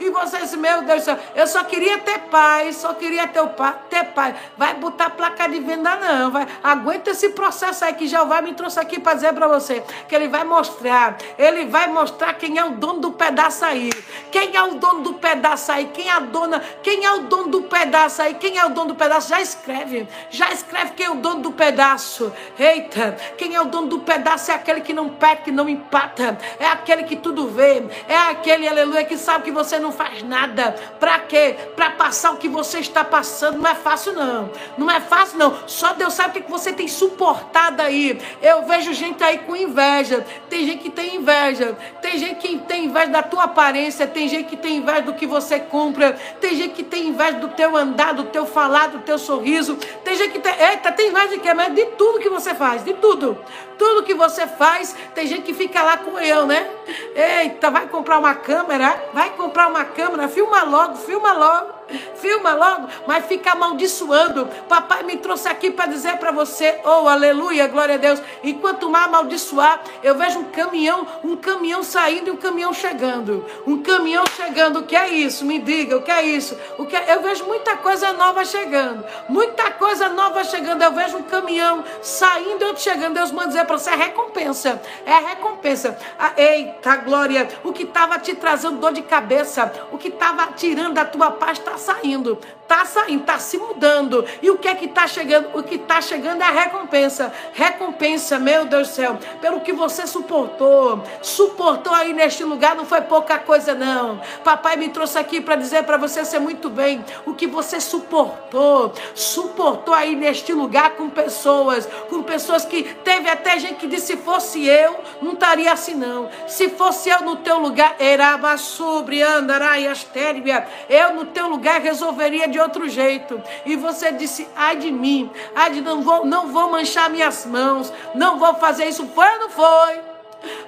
E vocês, meu Deus do céu, eu só queria ter pai, só queria ter, pai, ter pai. Vai botar placa de venda, não. Vai, aguenta esse processo aí que Jeová me trouxe aqui para dizer para você. Que ele vai mostrar. Ele vai mostrar quem é o dono do pedaço aí. Quem é o dono do pedaço aí? Quem é a dona? Quem é o dono do pedaço aí? Quem é o dono do pedaço? Já escreve. Já escreve quem é o dono do pedaço. Eita, quem é o dono do pedaço é aquele que não perde, que não empata. É aquele que tudo vê. É aquele, aleluia, que sabe que você você não faz nada. Para quê? Para passar o que você está passando. Não é fácil, não. Não é fácil, não. Só Deus sabe o que você tem suportado aí. Eu vejo gente aí com inveja. Tem gente que tem inveja. Tem gente que tem inveja da tua aparência. Tem gente que tem inveja do que você compra. Tem gente que tem inveja do teu andar, do teu falar, do teu sorriso. Tem gente que tem. Eita, tem inveja de quê? Mas de tudo que você faz. De tudo. Tudo que você faz, tem gente que fica lá com eu, né? Eita, vai comprar uma câmera? Vai comprar uma câmera? Filma logo, filma logo. Filma logo, mas fica amaldiçoando. Papai me trouxe aqui para dizer para você, oh aleluia, glória a Deus. Enquanto mais amaldiçoar, eu vejo um caminhão, um caminhão saindo e um caminhão chegando. Um caminhão chegando, o que é isso? Me diga, o que é isso? O que é? Eu vejo muita coisa nova chegando. Muita coisa nova chegando. Eu vejo um caminhão saindo e outro chegando. Deus manda dizer para você, é recompensa. É recompensa. Ah, eita, glória. O que estava te trazendo dor de cabeça, o que estava tirando a tua paz está saindo está saindo, está se mudando. E o que é que está chegando? O que está chegando é a recompensa. Recompensa, meu Deus do céu, pelo que você suportou. Suportou aí neste lugar, não foi pouca coisa, não. Papai me trouxe aqui para dizer para você ser muito bem o que você suportou. Suportou aí neste lugar com pessoas, com pessoas que teve até gente que disse: se fosse eu, não estaria assim, não. Se fosse eu no teu lugar, eraba sobre andarai astéribia, eu no teu lugar resolveria de outro jeito. E você disse: ai de mim, ai de não vou, não vou manchar minhas mãos, não vou fazer isso. Foi ou não foi?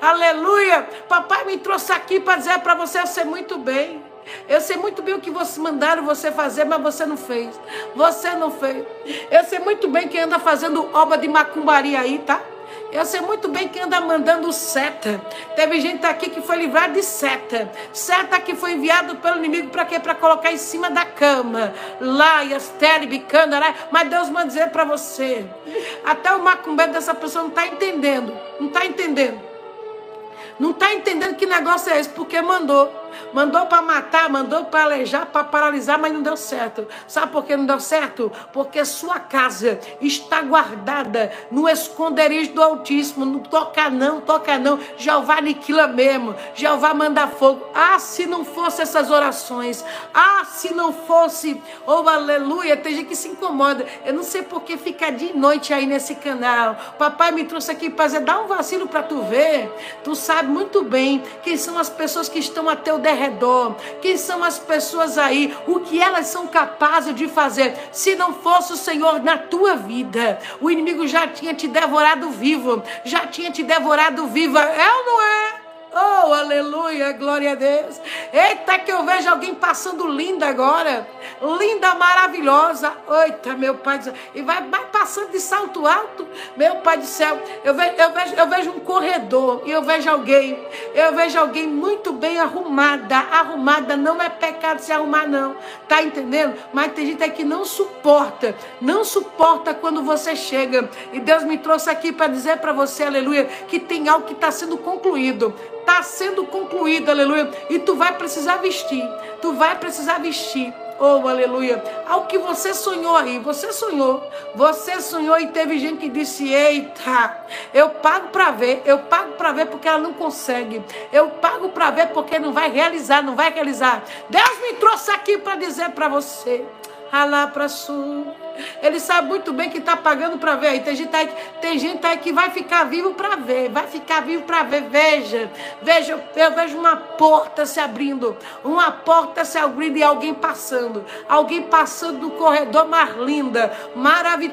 Aleluia! Papai me trouxe aqui para dizer para você: eu sei muito bem. Eu sei muito bem o que vocês mandaram você fazer, mas você não fez. Você não fez. Eu sei muito bem quem anda fazendo obra de macumbaria aí, tá? Eu sei muito bem quem anda mandando seta. Teve gente aqui que foi livrada de seta. Seta que foi enviado pelo inimigo para quê? Para colocar em cima da cama. Lá, e as bicando, mas Deus manda dizer para você. Até o macumbeiro dessa pessoa não está entendendo. Não está entendendo. Não está entendendo que negócio é esse, porque mandou. Mandou para matar, mandou para alejar, para paralisar, mas não deu certo. Sabe por que não deu certo? Porque sua casa está guardada no esconderijo do Altíssimo. Não toca não, toca não. Jeová aniquila mesmo. Jeová manda fogo. Ah, se não fosse essas orações. Ah, se não fosse. Oh, aleluia. Tem gente que se incomoda. Eu não sei por que fica de noite aí nesse canal. Papai me trouxe aqui para dizer, dá um vacilo para tu ver. Tu sabe muito bem quem são as pessoas que estão a teu derredor, quem são as pessoas aí, o que elas são capazes de fazer. Se não fosse o Senhor na tua vida, o inimigo já tinha te devorado vivo, já tinha te devorado viva. É ou não é? Oh, aleluia, glória a Deus. Eita, que eu vejo alguém passando linda agora. Linda, maravilhosa. Eita, meu Pai do céu. E vai, vai passando de salto alto. Meu Pai do céu. Eu vejo, eu, vejo, eu vejo um corredor e eu vejo alguém. Eu vejo alguém muito bem arrumada. Arrumada não é pecado se arrumar, não. Tá entendendo? Mas tem gente aí que não suporta. Não suporta quando você chega. E Deus me trouxe aqui para dizer para você, aleluia, que tem algo que está sendo concluído está sendo concluído, aleluia. E tu vai precisar vestir, tu vai precisar vestir. Oh, aleluia. Ao que você sonhou aí, você sonhou. Você sonhou e teve gente que disse: Eita, eu pago para ver, eu pago para ver porque ela não consegue. Eu pago para ver porque não vai realizar, não vai realizar. Deus me trouxe aqui para dizer para você: Alá para sul. Ele sabe muito bem que está pagando para ver. Tem gente, aí, tem gente aí que vai ficar vivo para ver. Vai ficar vivo para ver. Veja, veja, eu vejo uma porta se abrindo. Uma porta se abrindo e alguém passando. Alguém passando no corredor mais linda. Maravilhosa.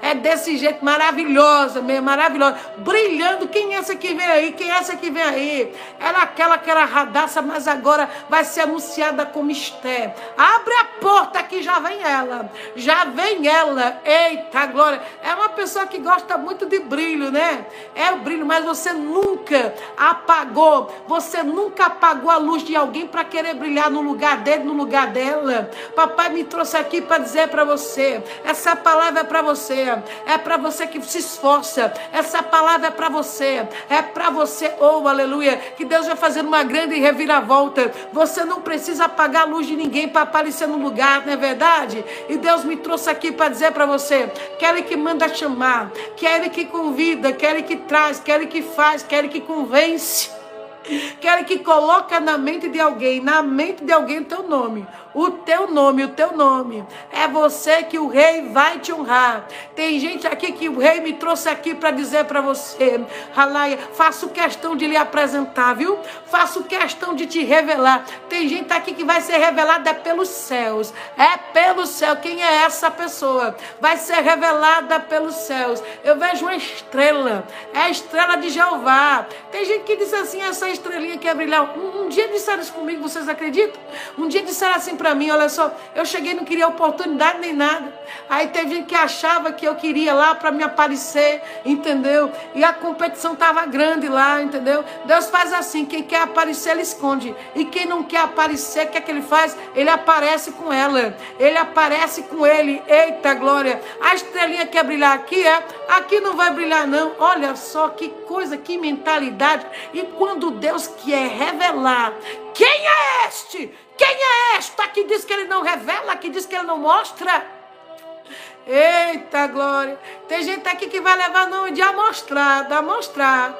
É desse jeito, maravilhosa mesmo, maravilhosa. Brilhando. Quem é essa que vem aí? Quem é essa que vem aí? Era aquela que era radaça, mas agora vai ser anunciada como Esté. Abre a porta que já vem ela. Já vem ela. Eita, glória. É uma pessoa que gosta muito de brilho, né? É o brilho, mas você nunca apagou. Você nunca apagou a luz de alguém para querer brilhar no lugar dele, no lugar dela. Papai me trouxe aqui para dizer para você: essa palavra é para você. É para você que se esforça. Essa palavra é para você. É para você, oh aleluia. Que Deus vai fazer uma grande reviravolta. Você não precisa apagar a luz de ninguém para aparecer no lugar, não é verdade? E Deus me trouxe aqui para dizer para você que Ele que manda chamar, que Ele que convida, que Ele que traz, que Ele que faz, que Ele que convence. *laughs* Quero que coloca na mente de alguém, na mente de alguém teu nome o teu nome, o teu nome. É você que o rei vai te honrar. Tem gente aqui que o rei me trouxe aqui para dizer para você, Ralaia, faço questão de lhe apresentar, viu? Faço questão de te revelar. Tem gente aqui que vai ser revelada pelos céus. É pelo céu. Quem é essa pessoa? Vai ser revelada pelos céus. Eu vejo uma estrela. É a estrela de Jeová. Tem gente que diz assim, essa estrelinha que é brilhar. Um, um dia disseram isso comigo, vocês acreditam? Um dia disseram assim para para mim, olha só, eu cheguei não queria oportunidade nem nada. Aí teve gente que achava que eu queria lá para me aparecer, entendeu? E a competição estava grande lá, entendeu? Deus faz assim, quem quer aparecer, ele esconde. E quem não quer aparecer, o que é que ele faz? Ele aparece com ela. Ele aparece com ele. Eita glória! A estrelinha quer brilhar aqui, é? Aqui não vai brilhar não. Olha só que coisa, que mentalidade. E quando Deus quer revelar quem é este quem é esta que diz que ele não revela, que diz que ele não mostra? Eita glória! Tem gente aqui que vai levar nome de amostrado, amostrar.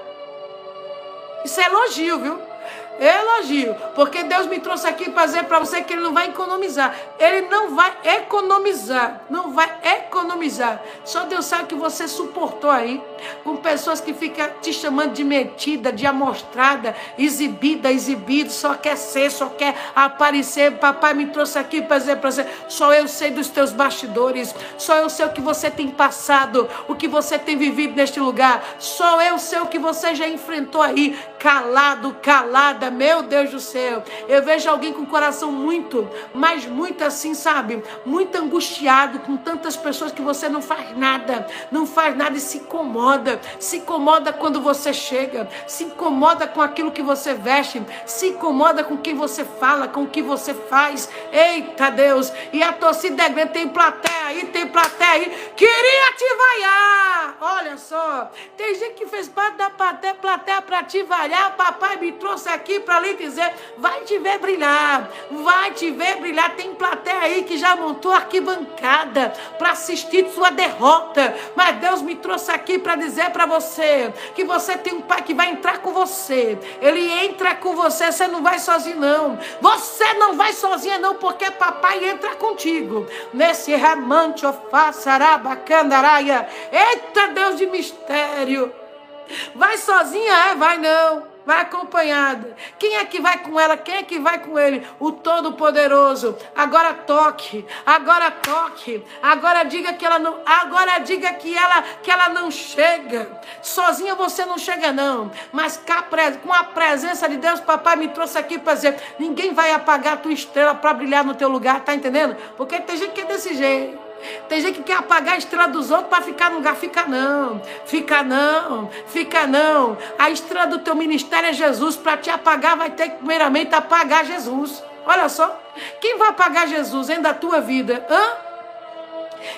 Isso é elogio, viu? Elogio, porque Deus me trouxe aqui para dizer para você que Ele não vai economizar. Ele não vai economizar. Não vai economizar. Só Deus sabe que você suportou aí com pessoas que ficam te chamando de metida, de amostrada, exibida, exibido, só quer ser, só quer aparecer. Papai me trouxe aqui para dizer para você: só eu sei dos teus bastidores, só eu sei o que você tem passado, o que você tem vivido neste lugar, só eu sei o que você já enfrentou aí, calado, calada, meu Deus do céu. Eu vejo alguém com o coração muito, mas muito assim, sabe? Muito angustiado com tantas pessoas que você não faz nada, não faz nada e se incomoda se incomoda quando você chega, se incomoda com aquilo que você veste, se incomoda com quem você fala, com o que você faz. Eita Deus! E a torcida é grande, tem plateia aí, tem plateia aí. Queria te vaiar! Olha só, tem gente que fez parte da plateia, plateia para te vaiar. Papai me trouxe aqui para lhe dizer: vai te ver brilhar, vai te ver brilhar. Tem plateia aí que já montou arquibancada para assistir sua derrota. Mas Deus me trouxe aqui para dizer para você que você tem um pai que vai entrar com você. Ele entra com você, você não vai sozinho não. Você não vai sozinha não, porque papai entra contigo. Nesse ramante ofaçarabacandaraia. Eita Deus de mistério. Vai sozinha? É, vai não vai acompanhada. Quem é que vai com ela? Quem é que vai com ele? O Todo-Poderoso. Agora toque, agora toque, agora diga que ela não, agora diga que ela que ela não chega. Sozinha você não chega não, mas com a presença de Deus, papai me trouxe aqui para dizer, ninguém vai apagar a tua estrela para brilhar no teu lugar, tá entendendo? Porque tem gente que é desse jeito. Tem gente que quer apagar a estrela dos outros para ficar no lugar. Fica não, fica não, fica não. A estrela do teu ministério é Jesus. Para te apagar, vai ter que primeiramente apagar Jesus. Olha só. Quem vai apagar Jesus ainda da tua vida? Hã?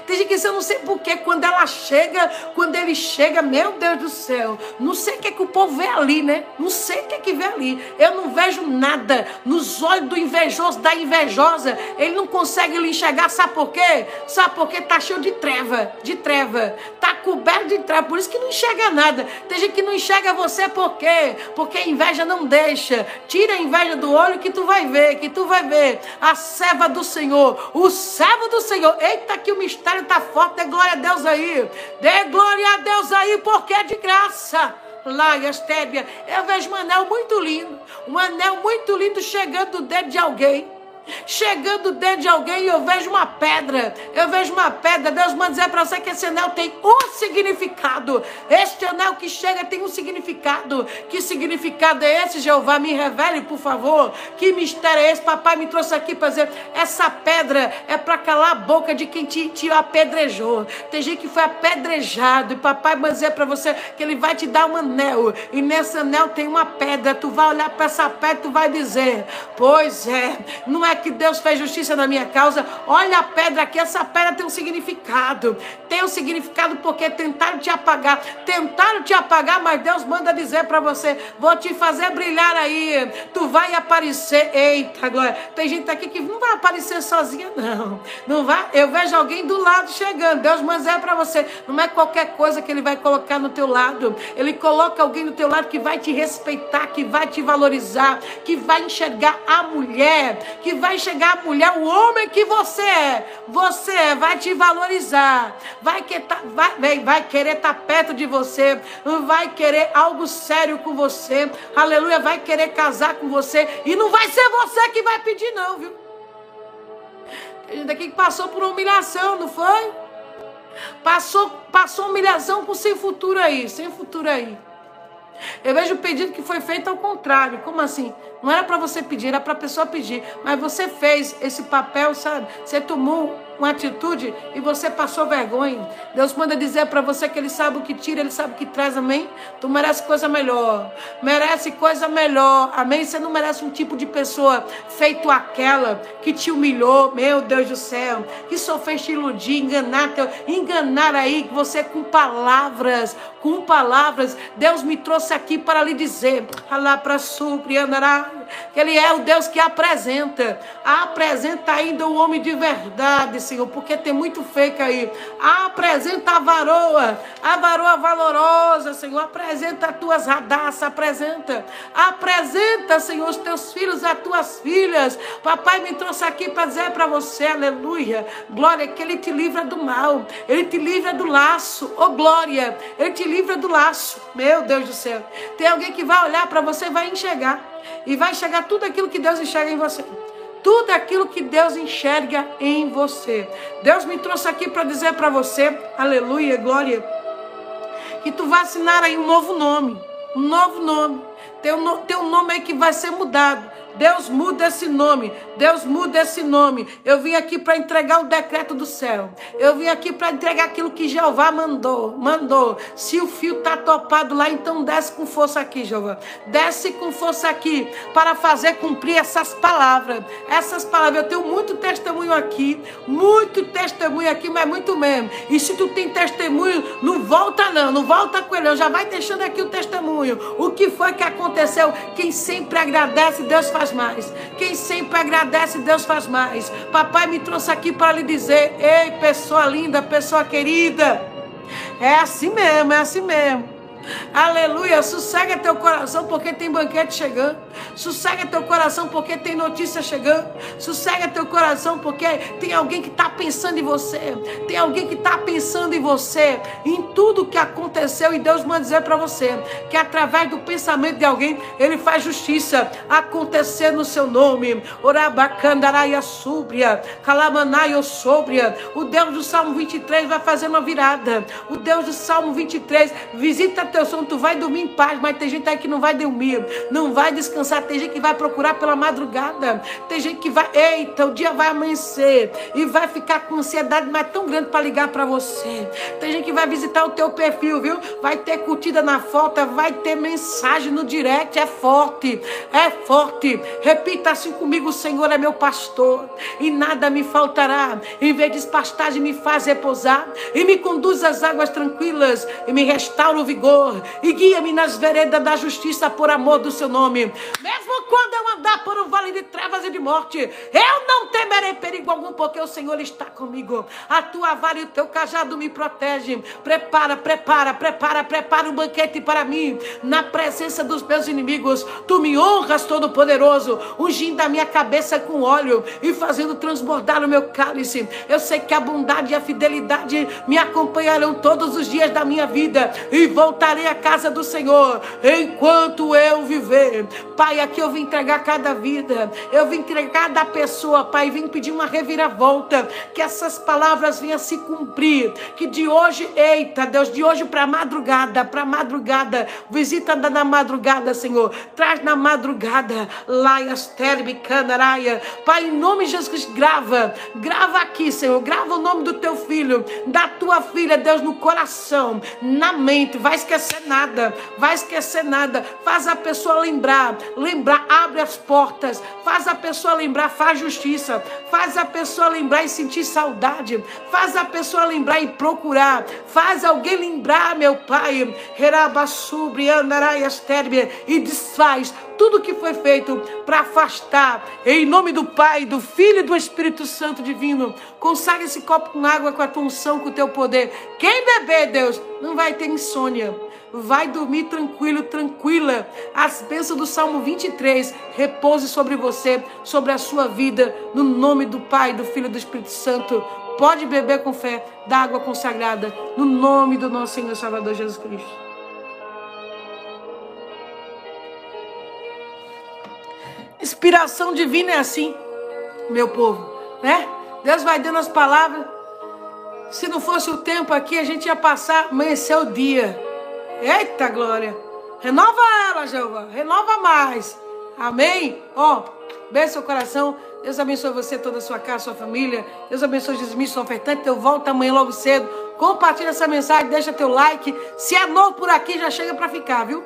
Tem gente que diz, eu não sei porquê, quando ela chega, quando ele chega, meu Deus do céu, não sei o que é que o povo vê ali, né? Não sei o que é que vê ali. Eu não vejo nada nos olhos do invejoso, da invejosa. Ele não consegue lhe enxergar, sabe por quê? Sabe por quê? Tá cheio de treva, de treva. Tá coberto de treva, por isso que não enxerga nada. Tem gente que não enxerga você por quê? Porque a inveja não deixa. Tira a inveja do olho que tu vai ver, que tu vai ver. A serva do Senhor, o servo do Senhor. Eita, que o mistério ministério está forte, dê glória a Deus aí. Dê glória a Deus aí, porque é de graça. Lá, Estébia, eu vejo um anel muito lindo. Um anel muito lindo chegando do dedo de alguém chegando dentro de alguém eu vejo uma pedra. Eu vejo uma pedra. Deus manda dizer para você que esse anel tem um significado. Este anel que chega tem um significado. Que significado é esse, Jeová? Me revele, por favor. Que mistério é esse? Papai me trouxe aqui para dizer: essa pedra é para calar a boca de quem te, te apedrejou. Tem gente que foi apedrejado. E papai vai dizer para você que ele vai te dar um anel. E nesse anel tem uma pedra. Tu vai olhar para essa pedra e tu vai dizer: Pois é, não é que Deus fez justiça na minha causa. Olha a pedra aqui, essa pedra tem um significado. Tem um significado porque tentaram te apagar. Tentaram te apagar, mas Deus manda dizer para você: vou te fazer brilhar aí. Tu vai aparecer. Eita, glória. Tem gente aqui que não vai aparecer sozinha, não. Não vai. Eu vejo alguém do lado chegando. Deus manda dizer para você: não é qualquer coisa que Ele vai colocar no teu lado. Ele coloca alguém no teu lado que vai te respeitar, que vai te valorizar, que vai enxergar a mulher, que vai enxergar a mulher, o homem que você é. Você é, vai te valorizar, vai, que tá, vai, vai querer estar tá perto de você, vai querer algo sério com você, aleluia, vai querer casar com você, e não vai ser você que vai pedir, não, viu? Tem gente aqui que passou por humilhação, não foi? Passou, passou humilhação com sem futuro aí, sem futuro aí. Eu vejo o pedido que foi feito ao contrário. Como assim? Não era para você pedir, era para a pessoa pedir. Mas você fez esse papel, sabe? Você tomou uma atitude e você passou vergonha. Deus manda dizer para você que Ele sabe o que tira, Ele sabe o que traz, amém? Tu merece coisa melhor, merece coisa melhor, amém? Você não merece um tipo de pessoa feito aquela que te humilhou, meu Deus do céu, que só fez te iludir, enganar, teu, enganar aí você com palavras, com palavras. Deus me trouxe aqui para lhe dizer, alá para andará que Ele é o Deus que apresenta. Apresenta ainda o homem de verdade, Senhor, porque tem muito fake aí. Apresenta a varoa, a varoa valorosa, Senhor. Apresenta as tuas radaças, apresenta. Apresenta, Senhor, os teus filhos, as tuas filhas. Papai me trouxe aqui para dizer para você, aleluia, glória, que Ele te livra do mal, Ele te livra do laço, oh glória, Ele te livra do laço, meu Deus do céu. Tem alguém que vai olhar para você vai enxergar. E vai enxergar tudo aquilo que Deus enxerga em você. Tudo aquilo que Deus enxerga em você. Deus me trouxe aqui para dizer para você, aleluia, glória, que tu vai assinar aí um novo nome. Um novo nome. Tem tem um nome aí que vai ser mudado. Deus muda esse nome. Deus muda esse nome. Eu vim aqui para entregar o decreto do céu. Eu vim aqui para entregar aquilo que Jeová mandou. Mandou. Se o fio está topado lá, então desce com força aqui, Jeová. Desce com força aqui para fazer cumprir essas palavras. Essas palavras. Eu tenho muito testemunho aqui. Muito testemunho aqui, mas muito mesmo. E se tu tem testemunho, não volta não. Não volta com ele. Já vai deixando aqui o testemunho. O que foi que aconteceu? Quem sempre agradece, Deus faz faz mais. Quem sempre agradece, Deus faz mais. Papai me trouxe aqui para lhe dizer: ei, pessoa linda, pessoa querida. É assim mesmo, é assim mesmo. Aleluia. Sossega teu coração porque tem banquete chegando. Sossega teu coração porque tem notícia chegando. Sossega teu coração porque tem alguém que está pensando em você. Tem alguém que está pensando em você. Em tudo que aconteceu. E Deus manda dizer para você que através do pensamento de alguém, Ele faz justiça acontecer no seu nome. Orabacandaraia súbria. Calamanaia sóbria. O Deus do Salmo 23 vai fazer uma virada. O Deus do Salmo 23 visita teu teu sono, tu vai dormir em paz, mas tem gente aí que não vai dormir, não vai descansar, tem gente que vai procurar pela madrugada, tem gente que vai, eita, o dia vai amanhecer e vai ficar com ansiedade mais tão grande para ligar para você. Tem gente que vai visitar o teu perfil, viu? Vai ter curtida na foto, vai ter mensagem no direct, é forte, é forte. Repita assim comigo, o Senhor é meu pastor e nada me faltará. Em vez de pastagem me faz repousar e me conduz às águas tranquilas e me restaura o vigor Senhor, e guia-me nas veredas da justiça por amor do seu nome. Mesmo quando eu andar por um vale de trevas e de morte, eu não temerei perigo algum, porque o Senhor está comigo. A tua vara e o teu cajado me protegem. Prepara, prepara, prepara, prepara um banquete para mim, na presença dos meus inimigos. Tu me honras, Todo-Poderoso, ungindo a minha cabeça com óleo e fazendo transbordar o meu cálice. Eu sei que a bondade e a fidelidade me acompanharão todos os dias da minha vida e voltarei a casa do Senhor enquanto eu viver. Pai, aqui eu vim entregar cada vida, eu vim entregar cada pessoa, Pai, vim pedir uma reviravolta, que essas palavras venham se cumprir, que de hoje, eita, Deus, de hoje para madrugada, para madrugada, visita na madrugada, Senhor, traz na madrugada, Laias Terbe, Canaraia, Pai, em nome de Jesus grava, grava aqui, Senhor, grava o nome do teu filho, da tua filha, Deus, no coração, na mente, vai esquecer esquecer nada, vai esquecer nada. Faz a pessoa lembrar, lembrar, abre as portas, faz a pessoa lembrar, faz justiça. Faz a pessoa lembrar e sentir saudade. Faz a pessoa lembrar e procurar. Faz alguém lembrar, meu Pai. E desfaz tudo que foi feito para afastar, em nome do Pai, do Filho e do Espírito Santo divino. Consagre esse copo com água, com a tua unção, com o teu poder. Quem beber, Deus, não vai ter insônia. Vai dormir tranquilo, tranquila. As bênçãos do Salmo 23 repouse sobre você, sobre a sua vida, no nome do Pai, do Filho e do Espírito Santo. Pode beber com fé da água consagrada, no nome do nosso Senhor Salvador Jesus Cristo. Inspiração divina é assim, meu povo, né? Deus vai dando as palavras. Se não fosse o tempo aqui, a gente ia passar, amanhecer o dia. Eita glória! Renova ela, Jeová, renova mais. Amém? Ó, oh, beijo seu coração. Deus abençoe você, toda a sua casa, sua família. Deus abençoe Jesus, seu ofertante. Eu volto amanhã logo cedo. Compartilha essa mensagem, deixa teu like. Se é novo por aqui, já chega para ficar, viu?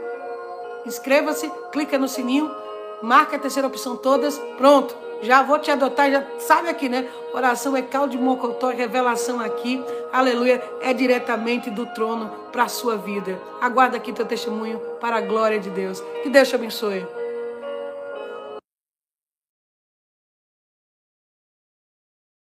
Inscreva-se, clica no sininho marca a terceira opção todas, pronto. Já vou te adotar, já sabe aqui, né? Oração é caldo de mocotó, revelação aqui, aleluia, é diretamente do trono para a sua vida. Aguarda aqui teu testemunho para a glória de Deus. Que Deus te abençoe.